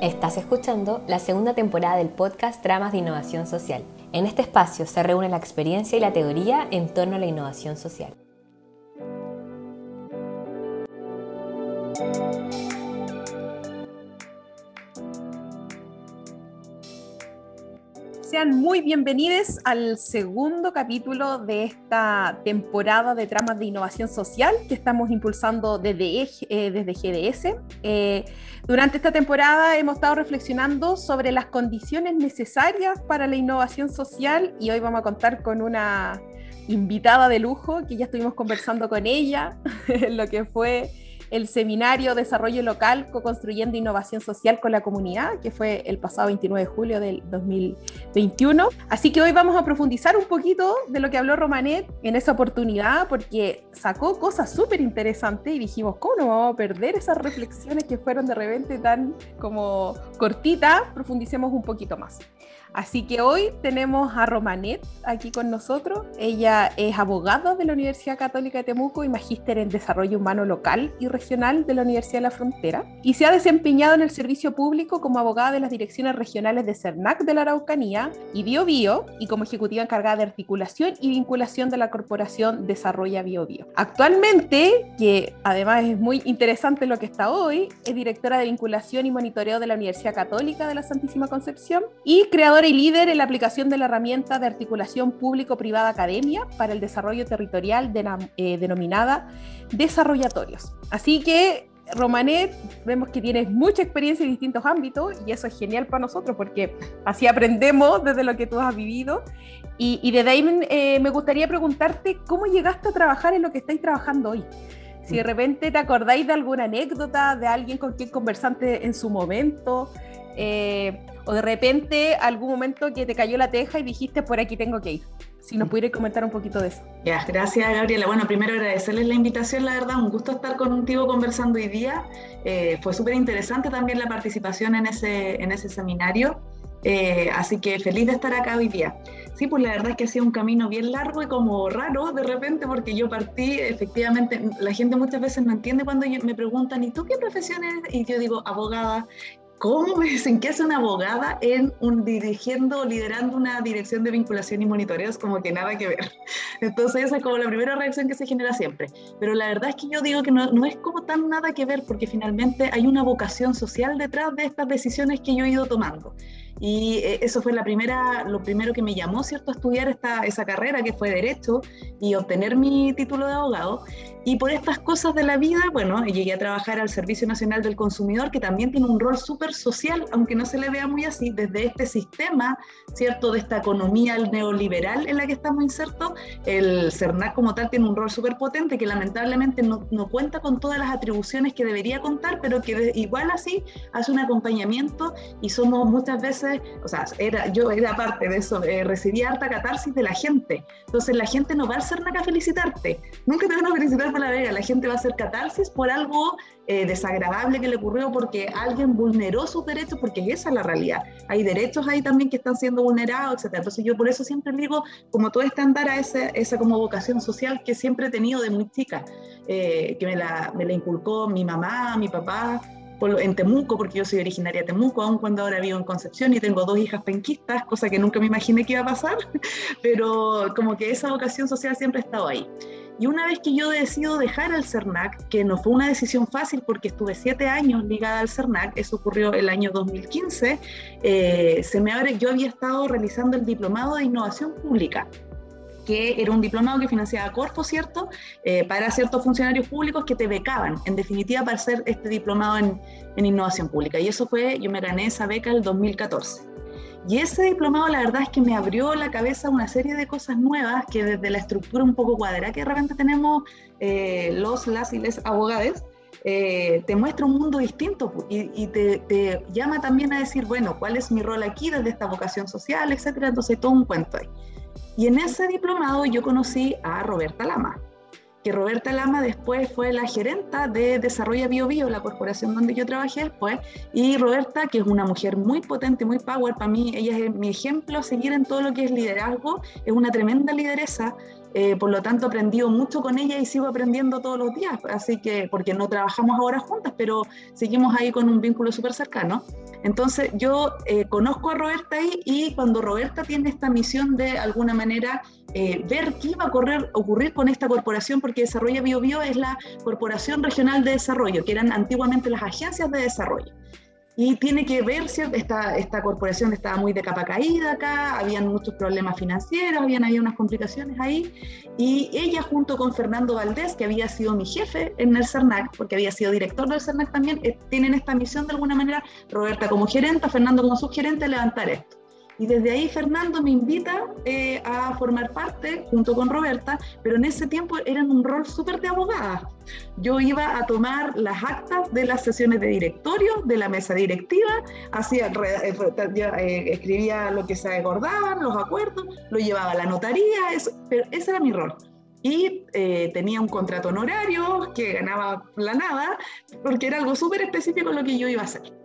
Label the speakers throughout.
Speaker 1: Estás escuchando la segunda temporada del podcast Tramas de Innovación Social. En este espacio se reúne la experiencia y la teoría en torno a la innovación social.
Speaker 2: Sean muy bienvenidos al segundo capítulo de esta temporada de tramas de innovación social que estamos impulsando desde, eh, desde GDS. Eh, durante esta temporada hemos estado reflexionando sobre las condiciones necesarias para la innovación social y hoy vamos a contar con una invitada de lujo que ya estuvimos conversando con ella, lo que fue el seminario Desarrollo Local, Co-Construyendo Innovación Social con la Comunidad, que fue el pasado 29 de julio del 2021. Así que hoy vamos a profundizar un poquito de lo que habló Romanet en esa oportunidad, porque sacó cosas súper interesantes y dijimos, ¿cómo no vamos a perder esas reflexiones que fueron de repente tan como cortitas? Profundicemos un poquito más. Así que hoy tenemos a Romanet aquí con nosotros. Ella es abogada de la Universidad Católica de Temuco y magíster en Desarrollo Humano Local y Regional de la Universidad de la Frontera. Y se ha desempeñado en el servicio público como abogada de las direcciones regionales de CERNAC de la Araucanía y Bio Bio y como ejecutiva encargada de articulación y vinculación de la Corporación Desarrolla Bio Bio. Actualmente, que además es muy interesante lo que está hoy, es directora de vinculación y monitoreo de la Universidad Católica de la Santísima Concepción y creadora y líder en la aplicación de la herramienta de articulación público-privada academia para el desarrollo territorial eh, denominada Desarrollatorios. Así que, Romanet, vemos que tienes mucha experiencia en distintos ámbitos y eso es genial para nosotros porque así aprendemos desde lo que tú has vivido. Y, y desde ahí eh, me gustaría preguntarte cómo llegaste a trabajar en lo que estáis trabajando hoy. Si de repente te acordáis de alguna anécdota, de alguien con quien conversaste en su momento, eh, o de repente algún momento que te cayó la teja y dijiste por aquí tengo que ir. Si nos pudieras comentar un poquito de eso.
Speaker 3: Ya, gracias Gabriela. Bueno, primero agradecerles la invitación, la verdad, un gusto estar contigo conversando hoy día. Eh, fue súper interesante también la participación en ese, en ese seminario. Eh, así que feliz de estar acá hoy día. Sí, pues la verdad es que ha sido un camino bien largo y como raro de repente, porque yo partí, efectivamente, la gente muchas veces no entiende cuando me preguntan, ¿y tú qué profesión eres? Y yo digo, abogada. ¿Cómo me dicen que es una abogada en un dirigiendo, liderando una dirección de vinculación y monitoreo? Es como que nada que ver. Entonces esa es como la primera reacción que se genera siempre. Pero la verdad es que yo digo que no, no es como tan nada que ver porque finalmente hay una vocación social detrás de estas decisiones que yo he ido tomando. Y eh, eso fue la primera, lo primero que me llamó, ¿cierto?, a estudiar esta, esa carrera que fue Derecho y obtener mi título de abogado. Y por estas cosas de la vida, bueno, llegué a trabajar al Servicio Nacional del Consumidor, que también tiene un rol súper social, aunque no se le vea muy así, desde este sistema, ¿cierto?, de esta economía neoliberal en la que estamos insertos, el CERNAC como tal tiene un rol súper potente que lamentablemente no, no, cuenta con todas las atribuciones que debería contar, pero que igual así hace un acompañamiento y somos muchas veces, o sea, era, yo era parte de eso, eh, recibía harta catarsis de la gente. Entonces la gente no va al CERNAC a felicitarte, nunca te van a felicitar la Vega, la gente va a hacer catarsis por algo eh, desagradable que le ocurrió porque alguien vulneró sus derechos, porque esa es la realidad. Hay derechos ahí también que están siendo vulnerados, etc. Entonces yo por eso siempre digo, como todo andar a esa, esa como vocación social que siempre he tenido de muy chica, eh, que me la, me la inculcó mi mamá, mi papá, en Temuco, porque yo soy originaria de Temuco, aun cuando ahora vivo en Concepción y tengo dos hijas penquistas, cosa que nunca me imaginé que iba a pasar, pero como que esa vocación social siempre ha estado ahí. Y una vez que yo decido dejar el CERNAC, que no fue una decisión fácil porque estuve siete años ligada al CERNAC, eso ocurrió el año 2015, eh, se me abre, yo había estado realizando el diplomado de innovación pública que era un diplomado que financiaba Corfo, ¿cierto? Eh, para ciertos funcionarios públicos que te becaban, en definitiva, para hacer este diplomado en, innovación pública. Y eso fue, yo me gané esa beca el 2014. Y ese diplomado la verdad es que me abrió la cabeza una serie de cosas nuevas que desde la estructura un poco cuadrada que de repente tenemos eh, los, las y les abogados, eh, te muestra un mundo distinto y, te, te, llama también a decir, bueno, ¿cuál es mi rol aquí desde esta vocación social, etcétera? Entonces, todo un cuento ahí. Y en ese diplomado yo conocí a Roberta Lama que Roberta Lama después fue la gerenta de Desarrollo Bio Bio, la corporación donde yo trabajé después, y Roberta, que es una mujer muy potente, muy power, para mí ella es mi ejemplo a seguir en todo lo que es liderazgo, es una tremenda lideresa, eh, por lo tanto, he aprendido mucho con ella y sigo aprendiendo todos los días, así que, porque no trabajamos ahora juntas, pero seguimos ahí con un vínculo súper cercano. Entonces yo eh, conozco a Roberta ahí y cuando Roberta tiene esta misión de alguna manera eh, ver qué iba a ocurrir, con esta corporación, porque Desarrollo Bio Bio es la Corporación Regional de Desarrollo, que eran antiguamente las agencias de desarrollo y tiene que ver, esta, esta corporación estaba muy de capa caída acá, habían muchos problemas financieros, habían ahí unas complicaciones ahí, y ella junto con Fernando Valdés, que había sido mi jefe en el CERNAC, porque había sido director del CERNAC también, eh, tienen esta misión de alguna manera, Roberta como gerente, Fernando como subgerente, levantar esto. Y desde ahí Fernando me invita eh, a formar parte junto con Roberta, pero en ese tiempo eran un rol súper de abogada. Yo iba a tomar las actas de las sesiones de directorio, de la mesa directiva, hacía, eh, eh, escribía lo que se acordaban, los acuerdos, lo llevaba a la notaría, eso, pero ese era mi rol y tenía un contrato honorario que ganaba la nada, porque era algo súper específico lo que yo iba a hacer.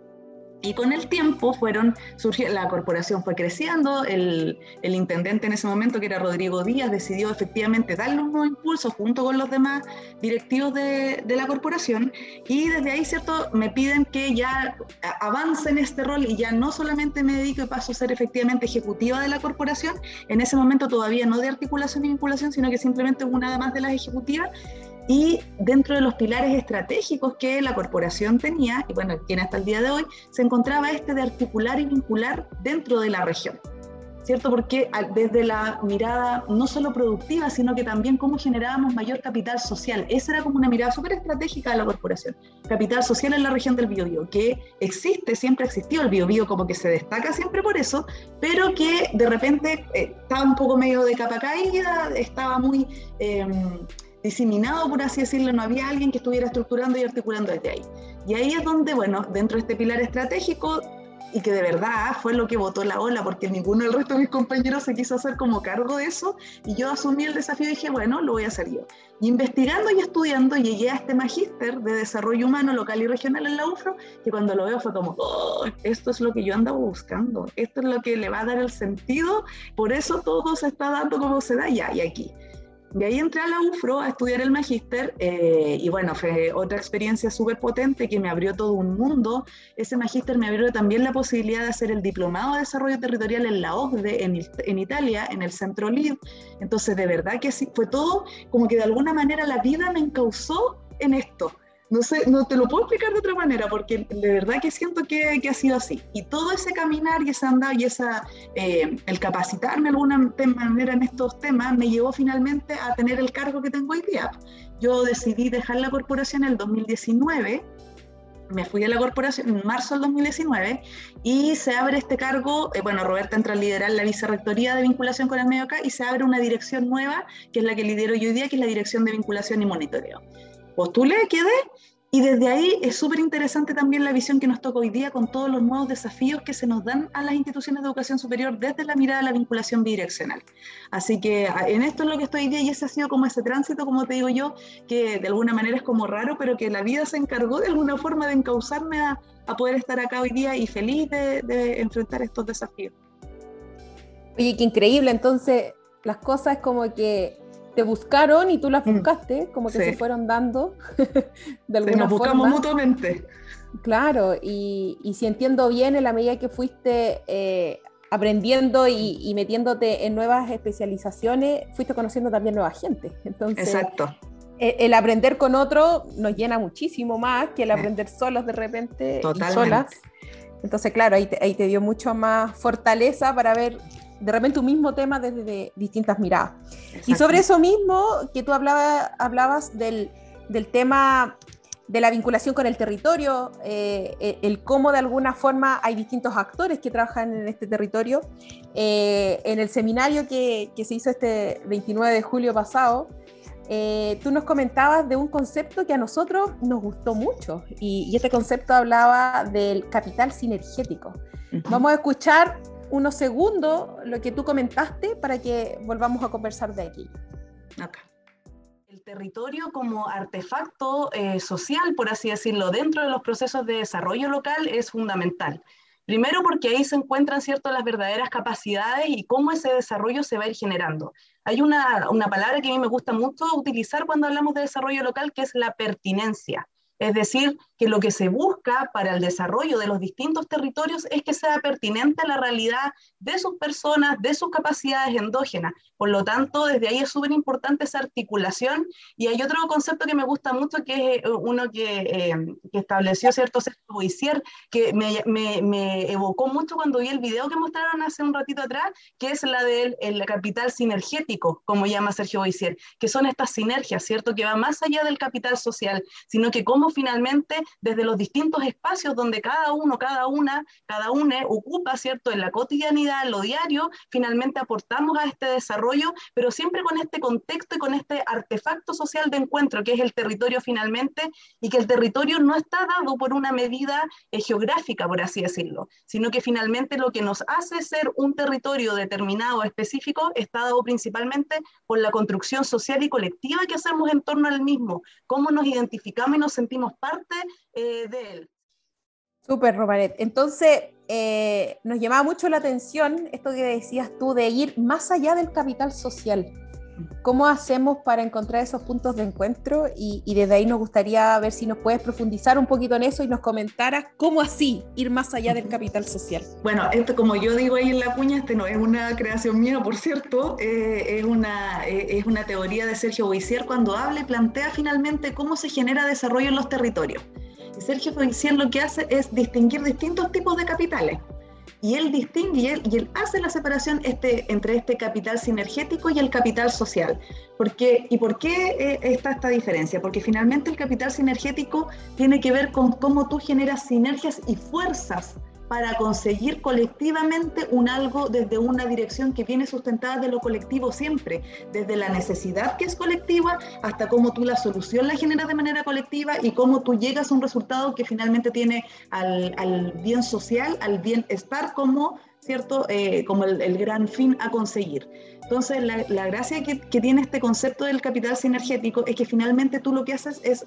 Speaker 3: Y con el tiempo fueron, surgió, la corporación fue creciendo, el, el, intendente en ese momento, que era Rodrigo Díaz, decidió efectivamente darle un nuevo impulso junto con los demás directivos de, de, la corporación. Y desde ahí, ¿cierto?, me piden que ya avance en este rol y ya no solamente me dedico y paso a ser efectivamente ejecutiva de la corporación, en ese momento todavía no de articulación y vinculación, sino que simplemente una más de las ejecutivas y dentro de los pilares estratégicos que la corporación tenía, y bueno, tiene hasta el día de hoy, se encontraba este de articular y vincular dentro de la región. ¿Cierto? Porque desde la mirada no solo productiva, sino que también cómo generábamos mayor capital social. Esa era como una mirada súper estratégica de la corporación. Capital social en la región del Biobío, que existe, siempre ha existido el Biobío, como que se destaca siempre por eso, pero que de repente eh, estaba un poco medio de capa caída, estaba muy... Eh, diseminado, por así decirlo, no había alguien que estuviera estructurando y articulando desde ahí. Y ahí es donde, bueno, dentro de este pilar estratégico, y que de verdad fue lo que votó la ola, porque ninguno del resto de mis compañeros se quiso hacer como cargo de eso, y yo asumí el desafío y dije, bueno, lo voy a hacer yo. Investigando y estudiando, llegué a este magíster de desarrollo humano local y regional en la UFRO, que cuando lo veo fue como, oh, esto es lo que yo andaba buscando, esto es lo que le va a dar el sentido, por eso todo se está dando como se da ya, y aquí. Y ahí entré a la UFRO a estudiar el magíster eh, y bueno, fue otra experiencia súper potente que me abrió todo un mundo. Ese magíster me abrió también la posibilidad de hacer el diplomado de desarrollo territorial en la OCDE, en, Italia, en el Centro LID. Entonces, de verdad que sí, fue todo como que de alguna manera la vida me encausó en esto no te lo puedo explicar de otra manera, porque de verdad que siento que, que ha sido así. Y todo ese caminar y ese andar y esa, eh, el capacitarme de alguna manera en estos temas me llevó finalmente a tener el cargo que tengo hoy día. Yo decidí dejar la corporación en el 2019 me fui a la corporación en marzo del 2019 y se abre este cargo, eh, bueno, Roberta entra a liderar la vicerrectoría de vinculación con el medio acá y se abre una dirección nueva, que es la que lidero yo hoy día, que es la dirección de vinculación y monitoreo postulé, quedé, y desde ahí es súper interesante también la visión que nos toca hoy día con todos los nuevos desafíos que se nos dan a las instituciones de educación superior desde la mirada de la vinculación bidireccional. Así que en esto es lo que estoy hoy día y ese ha sido como ese tránsito, como te digo yo, que de alguna manera es como raro, pero que la vida se encargó de alguna forma de encauzarme a, poder estar acá hoy día y feliz de, de enfrentar estos desafíos.
Speaker 2: Oye, qué increíble, entonces las cosas como que te buscaron y tú las mm. buscaste, como que se fueron dando
Speaker 3: de alguna nos buscamos mutuamente.
Speaker 2: Claro, y, y, si entiendo bien, en la medida que fuiste eh, aprendiendo y, metiéndote en nuevas especializaciones, fuiste conociendo también nueva gente. Entonces,
Speaker 3: Exacto.
Speaker 2: E, el, aprender con otro nos llena muchísimo más que el aprender solos de repente y solas. Entonces, claro, ahí ahí te dio mucho más fortaleza para ver de repente un mismo tema desde distintas miradas. Y sobre eso mismo que tú hablaba, hablabas del, del, tema de la vinculación con el territorio, eh, eh, el cómo de alguna forma hay distintos actores que trabajan en este territorio. Eh, en el seminario que, que, se hizo este 29 de julio pasado, tú nos comentabas de un concepto que a nosotros nos gustó mucho y, y este concepto hablaba del capital sinergético. Vamos a escuchar unos segundos lo que tú comentaste para que volvamos a conversar de aquí.
Speaker 3: El territorio como artefacto eh, social, por así decirlo, dentro de los procesos de desarrollo local es fundamental. Primero porque ahí se encuentran cierto, las verdaderas capacidades y cómo ese desarrollo se va a ir generando. Hay una, una palabra que a mí me gusta mucho utilizar cuando hablamos de desarrollo local que es la pertinencia. Es decir, que lo que se busca para el desarrollo de los distintos territorios es que sea pertinente a la realidad de sus personas, de sus capacidades endógenas. Por lo tanto, desde ahí es súper importante esa articulación. Y hay otro concepto que me gusta mucho, que es eh, uno que, eh, que estableció cierto Sergio Boisier, que me, me, me, evocó mucho cuando vi el video que mostraron hace un ratito atrás, que es la del el capital sinergético, como llama Sergio Boisier, que son estas sinergias, ¿cierto? Que va más allá del capital social, sino que cómo finalmente desde los distintos espacios donde cada uno, cada una, cada una ocupa, ¿cierto? En la cotidianidad, en lo diario, finalmente aportamos a este desarrollo, pero siempre con este contexto y con este artefacto social de encuentro, que es el territorio finalmente, y que el territorio no está dado por una medida eh, geográfica, por así decirlo, sino que finalmente lo que nos hace ser un territorio determinado, específico, está dado principalmente por la construcción social y colectiva que hacemos en torno al mismo, cómo nos identificamos y nos sentimos parte eh, de él.
Speaker 2: Súper, Romaret. Entonces, eh, nos llamaba mucho la atención esto que decías tú de ir más allá del capital social. ¿Cómo hacemos para encontrar esos puntos de encuentro? Y, desde ahí nos gustaría ver si nos puedes profundizar un poquito en eso y nos comentaras cómo así ir más allá del capital social.
Speaker 3: Bueno, esto como yo digo ahí en la cuña, este no es una creación mía, por cierto, eh, es, una, eh, es una teoría de Sergio Boisier cuando habla y plantea finalmente cómo se genera desarrollo en los territorios. Sergio Boisier lo que hace es distinguir distintos tipos de capitales y él distingue y él, hace la separación este, entre este capital sinergético y el capital social. Porque, ¿Y por qué eh, está esta diferencia? Porque finalmente el capital sinergético tiene que ver con cómo tú generas sinergias y fuerzas para conseguir colectivamente un algo desde una dirección que viene sustentada de lo colectivo siempre, desde la necesidad que es colectiva hasta cómo tú la solución la generas de manera colectiva y cómo tú llegas a un resultado que finalmente tiene al, bien social, al bienestar como, ¿cierto? Eh, como el, gran fin a conseguir. Entonces, la, la gracia que, que tiene este concepto del capital sinergético es que finalmente tú lo que haces es,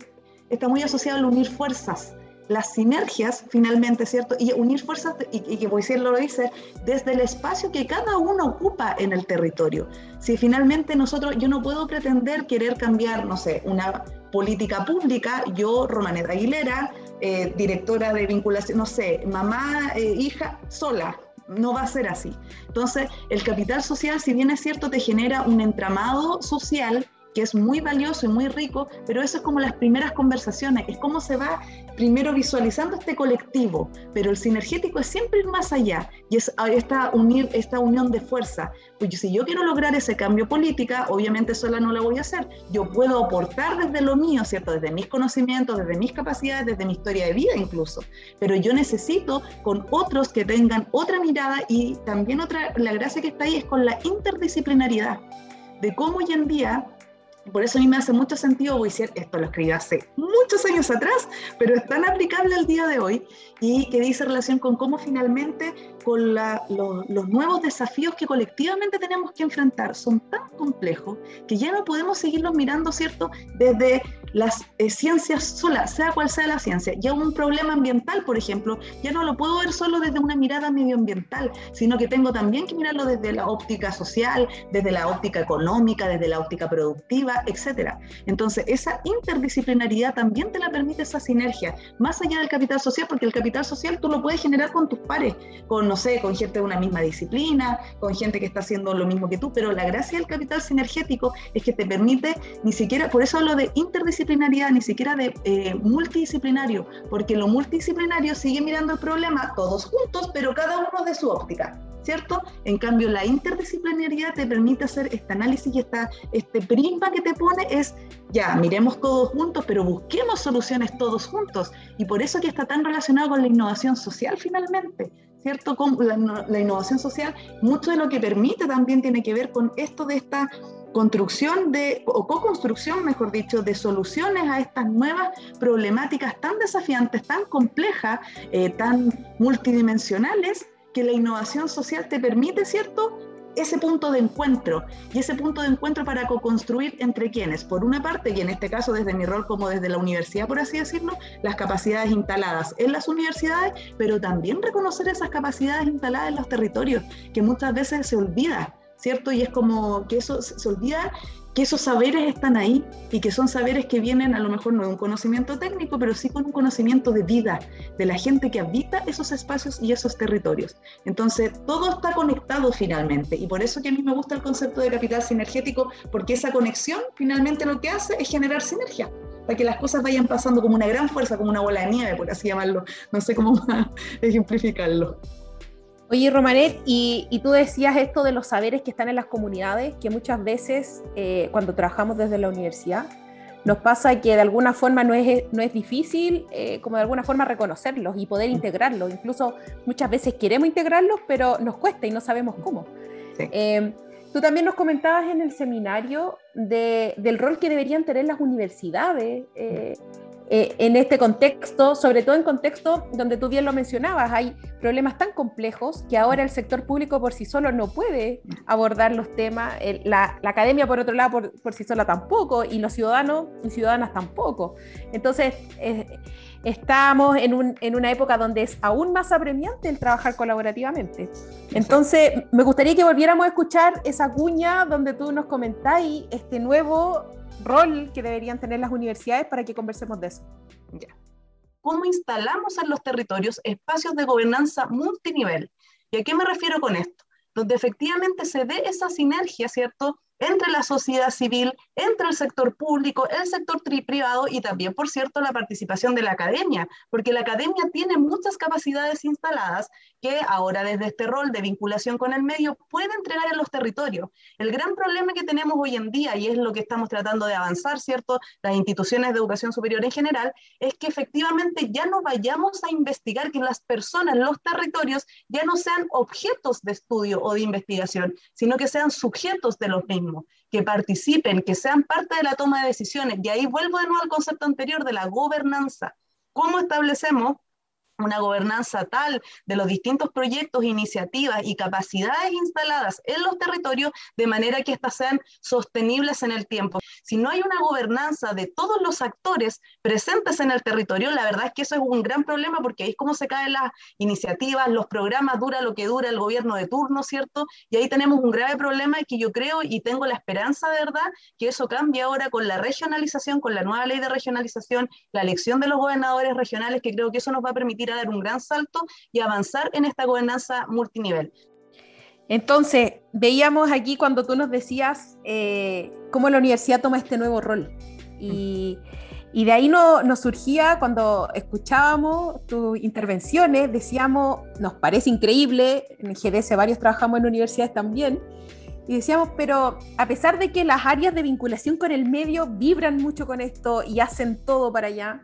Speaker 3: está muy asociado al unir fuerzas las sinergias finalmente, ¿cierto? Y unir fuerzas, y, que decirlo lo dice, desde el espacio que cada uno ocupa en el territorio. Si finalmente nosotros, yo no puedo pretender querer cambiar, no sé, una política pública, yo, Romanet Aguilera, eh, directora de vinculación, no sé, mamá, eh, hija, sola, no va a ser así. Entonces, el capital social, si bien es cierto, te genera un entramado social que es muy valioso y muy rico, pero eso es como las primeras conversaciones, es cómo se va primero visualizando este colectivo, pero el sinergético es siempre ir más allá y es esta, unir, esta unión de fuerza. Pues si yo quiero lograr ese cambio política, obviamente sola no lo voy a hacer. Yo puedo aportar desde lo mío, ¿cierto? Desde mis conocimientos, desde mis capacidades, desde mi historia de vida incluso. Pero yo necesito con otros que tengan otra mirada y también otra, la gracia que está ahí es con la interdisciplinariedad de cómo hoy en día por eso a mí me hace mucho sentido decir esto lo escribí hace muchos años atrás, pero es tan aplicable al día de hoy y que dice relación con cómo finalmente con los nuevos desafíos que colectivamente tenemos que enfrentar son tan complejos que ya no podemos seguirlos mirando, ¿cierto? Desde las eh, ciencias solas, sea cual sea la ciencia. Ya un problema ambiental, por ejemplo, ya no lo puedo ver solo desde una mirada medioambiental, sino que tengo también que mirarlo desde la óptica social, desde la óptica económica, desde la óptica productiva, etc. Entonces, esa interdisciplinaridad también te la permite esa sinergia, más allá del capital social, porque el capital social tú lo puedes generar con tus pares, con, no sé, con gente de una misma disciplina, con gente que está haciendo lo mismo que tú, pero la gracia del capital sinergético es que te permite ni siquiera, por eso hablo de interdisciplinaridad, ni siquiera de eh, multidisciplinario, porque lo multidisciplinario sigue mirando el problema todos juntos, pero cada uno de su óptica. ¿cierto? En cambio, la interdisciplinariedad te permite hacer este análisis y esta, este prisma que te pone es, ya, miremos todos juntos, pero busquemos soluciones todos juntos. Y por eso que está tan relacionado con la innovación social finalmente, ¿cierto? Con la innovación social, mucho de lo que permite también tiene que ver con esto de esta construcción de, o co-construcción, mejor dicho, de soluciones a estas nuevas problemáticas tan desafiantes, tan complejas, eh, tan multidimensionales, que la innovación social te permite, ¿cierto? Ese punto de encuentro y ese punto de encuentro para co-construir entre quienes, por una parte, y en este caso desde mi rol como desde la universidad, por así decirlo, las capacidades instaladas en las universidades, pero también reconocer esas capacidades instaladas en los territorios, que muchas veces se olvida ¿cierto? Y es como que eso se olvida que esos saberes están ahí y que son saberes que vienen a lo mejor no de un conocimiento técnico, pero sí con un conocimiento de vida, de la gente que habita esos espacios y esos territorios. Entonces, todo está conectado finalmente y por eso que a mí me gusta el concepto de capital sinergético, porque esa conexión finalmente lo que hace es generar sinergia para que las cosas vayan pasando como una gran fuerza, como una bola de nieve, por así llamarlo. No sé cómo ejemplificarlo.
Speaker 2: Oye, Romanet, y, tú decías esto de los saberes que están en las comunidades, que muchas veces eh, cuando trabajamos desde la universidad, nos pasa que de alguna forma no es, no es difícil, eh, como de alguna forma reconocerlos y poder integrarlos. Incluso muchas veces queremos integrarlos, pero nos cuesta y no sabemos cómo. Eh, tú también nos comentabas en el seminario del rol que deberían tener las universidades eh, en este contexto, sobre todo en contexto donde tú bien lo mencionabas, hay problemas tan complejos que ahora el sector público por sí solo no puede abordar los temas, la, academia por otro lado por, sí sola tampoco, y los ciudadanos y ciudadanas tampoco. Entonces, eh, estamos en, en, una época donde es aún más apremiante el trabajar colaborativamente. Entonces, me gustaría que volviéramos a escuchar esa cuña donde tú nos comentáis este nuevo rol que deberían tener las universidades para que conversemos de eso.
Speaker 3: ¿Cómo instalamos en los territorios espacios de gobernanza multinivel? ¿Y a qué me refiero con esto? Donde efectivamente se dé esa sinergia, ¿cierto? Entre la sociedad civil, entre el sector público, el sector privado y también, por cierto, la participación de la academia, porque la academia tiene muchas capacidades instaladas que ahora desde este rol de vinculación con el medio puede entregar en los territorios. El gran problema que tenemos hoy en día, y es lo que estamos tratando de avanzar, ¿cierto? Las instituciones de educación superior en general, es que efectivamente ya no vayamos a investigar que las personas, los territorios, ya no sean objetos de estudio o de investigación, sino que sean sujetos de los mismos que participen, que sean parte de la toma de decisiones. Y ahí vuelvo de nuevo al concepto anterior de la gobernanza. ¿Cómo establecemos una gobernanza tal de los distintos proyectos, iniciativas y capacidades instaladas en los territorios de manera que éstas sean sostenibles en el tiempo. Si no hay una gobernanza de todos los actores presentes en el territorio, la verdad es que eso es un gran problema porque ahí es como se caen las iniciativas, los programas, dura lo que dura el gobierno de turno, ¿cierto? Y ahí tenemos un grave problema que yo creo y tengo la esperanza de verdad que eso cambie ahora con la regionalización, con la nueva ley de regionalización, la elección de los gobernadores regionales, que creo que eso nos va a permitir a dar un gran salto y avanzar en esta gobernanza multinivel.
Speaker 2: Entonces, veíamos aquí cuando tú nos decías eh, cómo la universidad toma este nuevo rol. Y, y de ahí no, nos surgía, cuando escuchábamos tus intervenciones, decíamos, nos parece increíble, en GDS varios trabajamos en universidades también, y decíamos, pero a pesar de que las áreas de vinculación con el medio vibran mucho con esto y hacen todo para allá,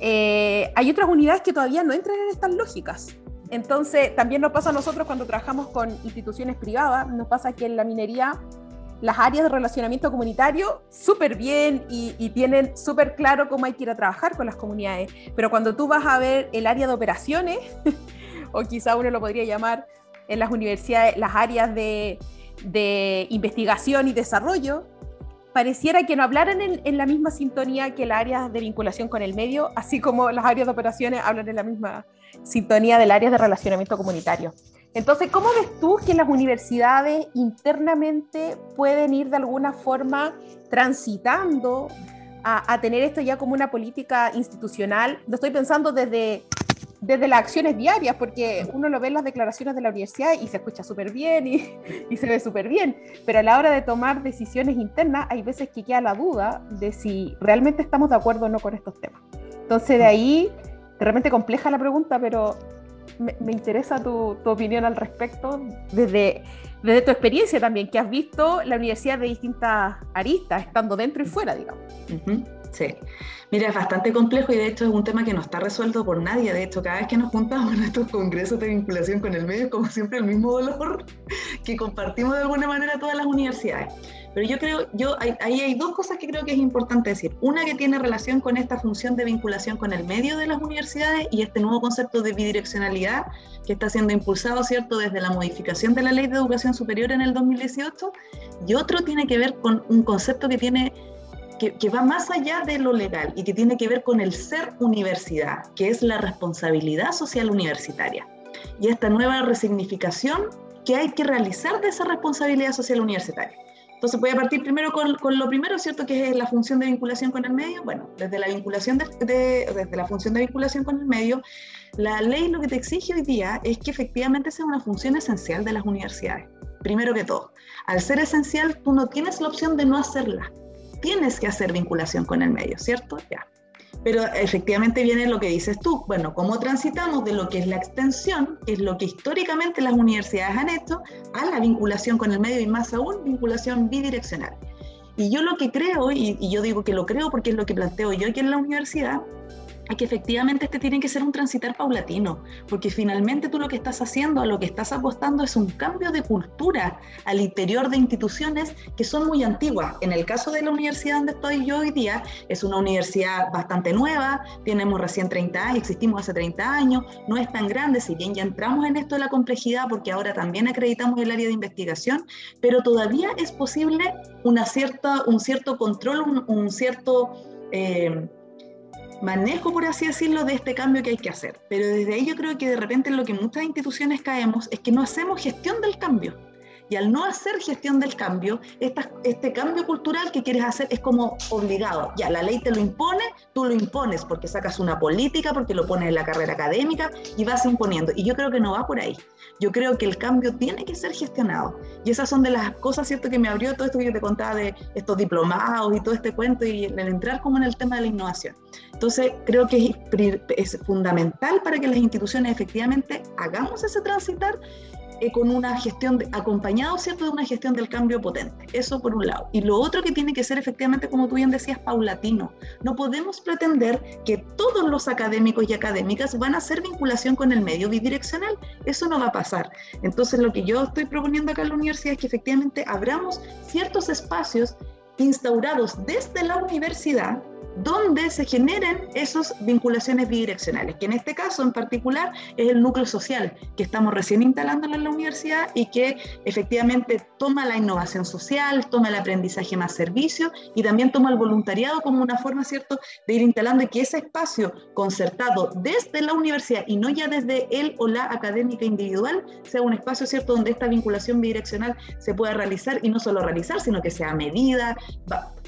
Speaker 2: eh, hay otras unidades que todavía no entran en estas lógicas. Entonces, también nos pasa a nosotros cuando trabajamos con instituciones privadas, nos pasa que en la minería las áreas de relacionamiento comunitario súper bien y, y, tienen súper claro cómo hay que ir a trabajar con las comunidades, pero cuando tú vas a ver el área de operaciones, o quizá uno lo podría llamar en las universidades las áreas de, de investigación y desarrollo, pareciera que no hablaran en, la misma sintonía que las áreas de vinculación con el medio, así como las áreas de operaciones hablan en la misma sintonía del área de relacionamiento comunitario. Entonces, ¿cómo ves tú que las universidades internamente pueden ir de alguna forma transitando a, a tener esto ya como una política institucional? Lo estoy pensando desde desde las acciones diarias, porque uno lo ve en las declaraciones de la universidad y se escucha súper bien y, y, se ve súper bien, pero a la hora de tomar decisiones internas hay veces que queda la duda de si realmente estamos de acuerdo o no con estos temas. Entonces de ahí, de repente compleja la pregunta, pero me, me interesa tu, tu, opinión al respecto desde, desde tu experiencia también, que has visto la universidad de distintas aristas, estando dentro y fuera, digamos.
Speaker 3: Sí. Mira, es bastante complejo y de hecho es un tema que no está resuelto por nadie. De hecho, cada vez que nos juntamos en estos congresos de vinculación con el medio, como siempre, el mismo dolor que compartimos de alguna manera todas las universidades. Pero yo creo, yo ahí hay, dos cosas que creo que es importante decir. Una que tiene relación con esta función de vinculación con el medio de las universidades y este nuevo concepto de bidireccionalidad que está siendo impulsado, ¿cierto?, desde la modificación de la Ley de Educación Superior en el 2018. Y otro tiene que ver con un concepto que tiene que, va más allá de lo legal y que tiene que ver con el ser universidad, que es la responsabilidad social universitaria. Y esta nueva resignificación que hay que realizar de esa responsabilidad social universitaria. Entonces voy a partir primero con, lo primero, ¿cierto? Que es la función de vinculación con el medio. Bueno, desde la, vinculación de, desde la función de vinculación con el medio, la ley lo que te exige hoy día es que efectivamente sea una función esencial de las universidades. Primero que todo, al ser esencial, tú no tienes la opción de no hacerla. Tienes que hacer vinculación con el medio, ¿cierto? Ya. Pero efectivamente viene lo que dices tú. Bueno, ¿cómo transitamos de lo que es la extensión, que es lo que históricamente las universidades han hecho, a la vinculación con el medio y más aún vinculación bidireccional? Y yo lo que creo, y, y yo digo que lo creo porque es lo que planteo yo aquí en la universidad, que efectivamente este tiene que ser un transitar paulatino, porque finalmente tú lo que estás haciendo, a lo que estás apostando es un cambio de cultura al interior de instituciones que son muy antiguas. En el caso de la universidad donde estoy yo hoy día, es una universidad bastante nueva, tenemos recién 30 años, existimos hace 30 años, no es tan grande, si bien ya entramos en esto de la complejidad, porque ahora también acreditamos el área de investigación, pero todavía es posible una cierta, un cierto control, un, cierto... Eh, manejo, por así decirlo, de este cambio que hay que hacer. Pero desde ahí yo creo que de repente lo que muchas instituciones caemos es que no hacemos gestión del cambio. Y al no hacer gestión del cambio, este cambio cultural que quieres hacer es como obligado. Ya, la ley te lo impone, tú lo impones porque sacas una política, porque lo pones en la carrera académica y vas imponiendo. Y yo creo que no va por ahí. Yo creo que el cambio tiene que ser gestionado. Y esas son de las cosas, ¿cierto?, que me abrió todo esto que yo te contaba de estos diplomados y todo este cuento y el entrar como en el tema de la innovación. Entonces, creo que es, fundamental para que las instituciones efectivamente hagamos ese transitar eh, con una gestión, acompañado, ¿cierto?, de una gestión del cambio potente. Eso por un lado. Y lo otro que tiene que ser efectivamente, como tú bien decías, paulatino. No podemos pretender que todos los académicos y académicas van a hacer vinculación con el medio bidireccional. Eso no va a pasar. Entonces, lo que yo estoy proponiendo acá en la universidad es que efectivamente abramos ciertos espacios instaurados desde la universidad donde se generen esas vinculaciones bidireccionales, que en este caso en particular es el núcleo social que estamos recién instalando en la universidad y que efectivamente toma la innovación social, toma el aprendizaje más servicio y también toma el voluntariado como una forma, ¿cierto?, de ir instalando y que ese espacio concertado desde la universidad y no ya desde él o la académica individual sea un espacio, ¿cierto?, donde esta vinculación bidireccional se pueda realizar y no solo realizar, sino que sea medida,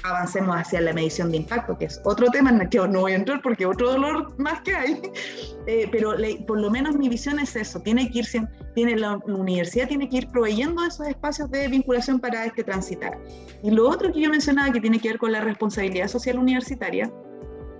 Speaker 3: avancemos hacia la medición de impacto, que es otro tema en el que no voy a entrar porque otro dolor más que hay, eh, pero por lo menos mi visión es eso, tiene que ir, tiene la, universidad tiene que ir proveyendo esos espacios de vinculación para este transitar. Y lo otro que yo mencionaba que tiene que ver con la responsabilidad social universitaria,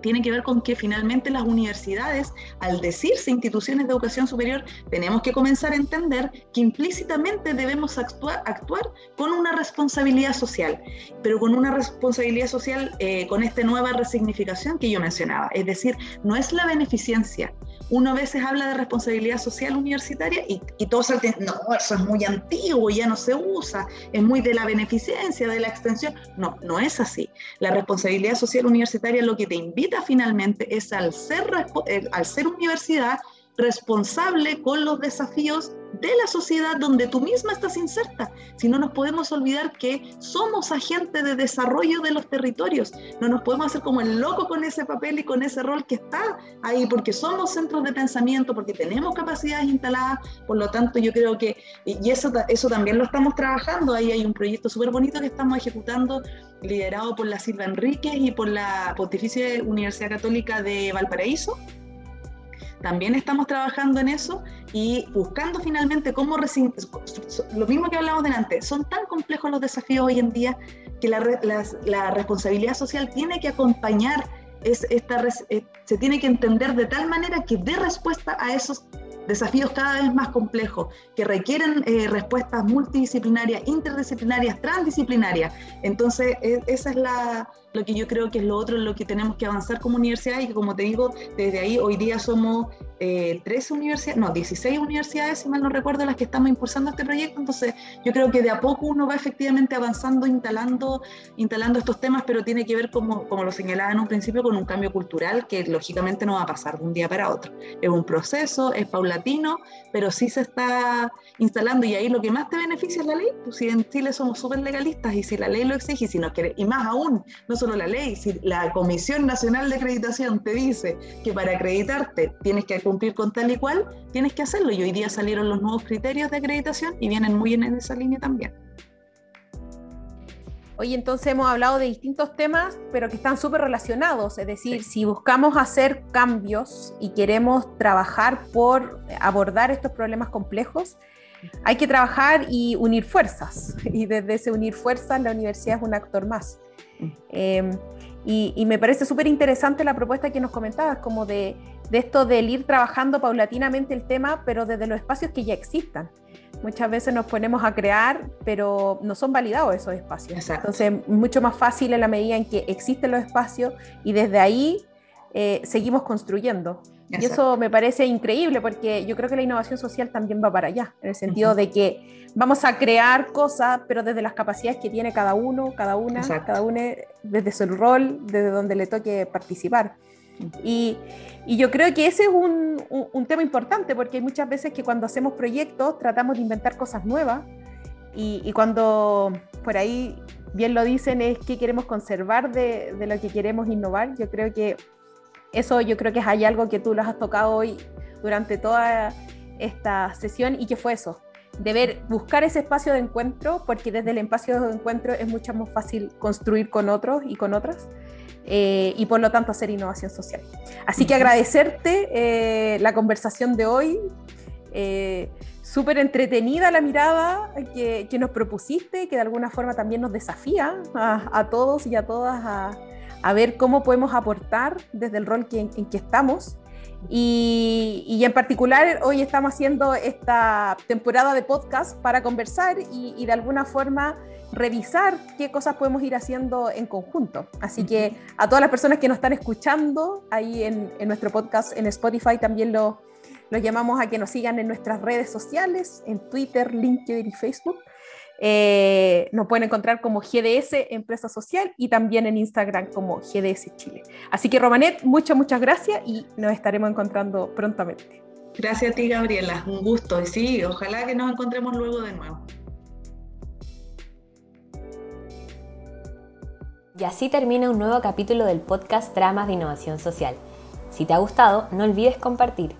Speaker 3: tiene que ver con que finalmente las universidades, al decirse instituciones de educación superior, tenemos que comenzar a entender que implícitamente debemos actuar, actuar con una responsabilidad social, pero con una responsabilidad social eh, con esta nueva resignificación que yo mencionaba. Es decir, no es la beneficencia, uno a veces habla de responsabilidad social universitaria y, y todos salten, no, eso es muy antiguo, ya no se usa, es muy de la beneficencia, de la extensión. No, no es así. La responsabilidad social universitaria lo que te invita finalmente es al ser, eh, al universidad responsable con los desafíos de la sociedad donde tú misma estás inserta. Si no nos podemos olvidar que somos agentes de desarrollo de los territorios, no nos podemos hacer como el loco con ese papel y con ese rol que está ahí, porque somos centros de pensamiento, porque tenemos capacidades instaladas, por lo tanto yo creo que, y eso, eso también lo estamos trabajando, ahí hay un proyecto súper bonito que estamos ejecutando, liderado por la Silva Enríquez y por la Pontificia Universidad Católica de Valparaíso, también estamos trabajando en eso y buscando finalmente cómo, lo mismo que hablamos delante, son tan complejos los desafíos hoy en día que la, la, responsabilidad social tiene que acompañar, es, esta, eh, se tiene que entender de tal manera que dé respuesta a esos desafíos cada vez más complejos, que requieren eh, respuestas multidisciplinarias, interdisciplinarias, transdisciplinarias. Entonces, e, esa es la, lo que yo creo que es lo otro en lo que tenemos que avanzar como universidad y que como te digo, desde ahí hoy día somos eh, 13 universidades, no, 16 universidades, si mal no recuerdo, las que estamos impulsando este proyecto, entonces yo creo que de a poco uno va efectivamente avanzando, instalando, instalando estos temas, pero tiene que ver, como, como lo señalaba en un principio, con un cambio cultural que lógicamente no va a pasar de un día para otro. Es un proceso, es paulatino, pero sí se está instalando y ahí lo que más te beneficia es la ley, pues si en Chile somos súper legalistas y si la ley lo exige y más aún, no solo la ley, si la Comisión Nacional de Acreditación te dice que para acreditarte tienes que cumplir con tal y cual, tienes que hacerlo. Y hoy día salieron los nuevos criterios de acreditación y vienen muy bien en esa línea también.
Speaker 2: Hoy entonces hemos hablado de distintos temas, pero que están súper relacionados. Es decir, si buscamos hacer cambios y queremos trabajar por abordar estos problemas complejos, hay que trabajar y unir fuerzas. Y desde ese unir fuerzas, la universidad es un actor más. Em, y, me parece súper interesante la propuesta que nos comentabas, como de, de esto del ir trabajando paulatinamente el tema, pero desde los espacios que ya existan. Muchas veces nos ponemos a crear, pero no son validados esos espacios. Exacto. Entonces, mucho más fácil en la medida en que existen los espacios y desde ahí eh, seguimos construyendo. Y eso me parece increíble porque yo creo que la innovación social también va para allá, en el sentido de que vamos a crear cosas, pero desde las capacidades que tiene cada uno, cada una, cada uno desde su rol, desde donde le toque participar. Y, y yo creo que ese es un, un, tema importante porque hay muchas veces que cuando hacemos proyectos tratamos de inventar cosas nuevas y, y cuando por ahí bien lo dicen es que queremos conservar de, de, lo que queremos innovar. Yo creo que eso yo creo que hay algo que tú lo has tocado hoy durante toda esta sesión y que fue eso, de ver, buscar ese espacio de encuentro, porque desde el espacio de encuentro es mucho más fácil construir con otros y con otras. Eh, y por lo tanto hacer innovación social. Así que agradecerte eh, la conversación de hoy, eh, súper entretenida la mirada que, que, nos propusiste, que de alguna forma también nos desafía a, a todos y a todas a, a, ver cómo podemos aportar desde el rol que, en que estamos y, en particular hoy estamos haciendo esta temporada de podcast para conversar y, de alguna forma revisar qué cosas podemos ir haciendo en conjunto. Así que a todas las personas que nos están escuchando ahí en, nuestro podcast en Spotify también lo llamamos a que nos sigan en nuestras redes sociales, en Twitter, LinkedIn y Facebook. Eh, nos pueden encontrar como GDS Empresa Social y también en Instagram como GDS Chile. Así que Romanet, muchas, muchas gracias y nos estaremos encontrando prontamente.
Speaker 3: Gracias a ti, Gabriela. Un gusto. Y sí, ojalá que nos encontremos luego de nuevo.
Speaker 1: Y así termina un nuevo capítulo del podcast Tramas de Innovación Social. Si te ha gustado, no olvides compartir.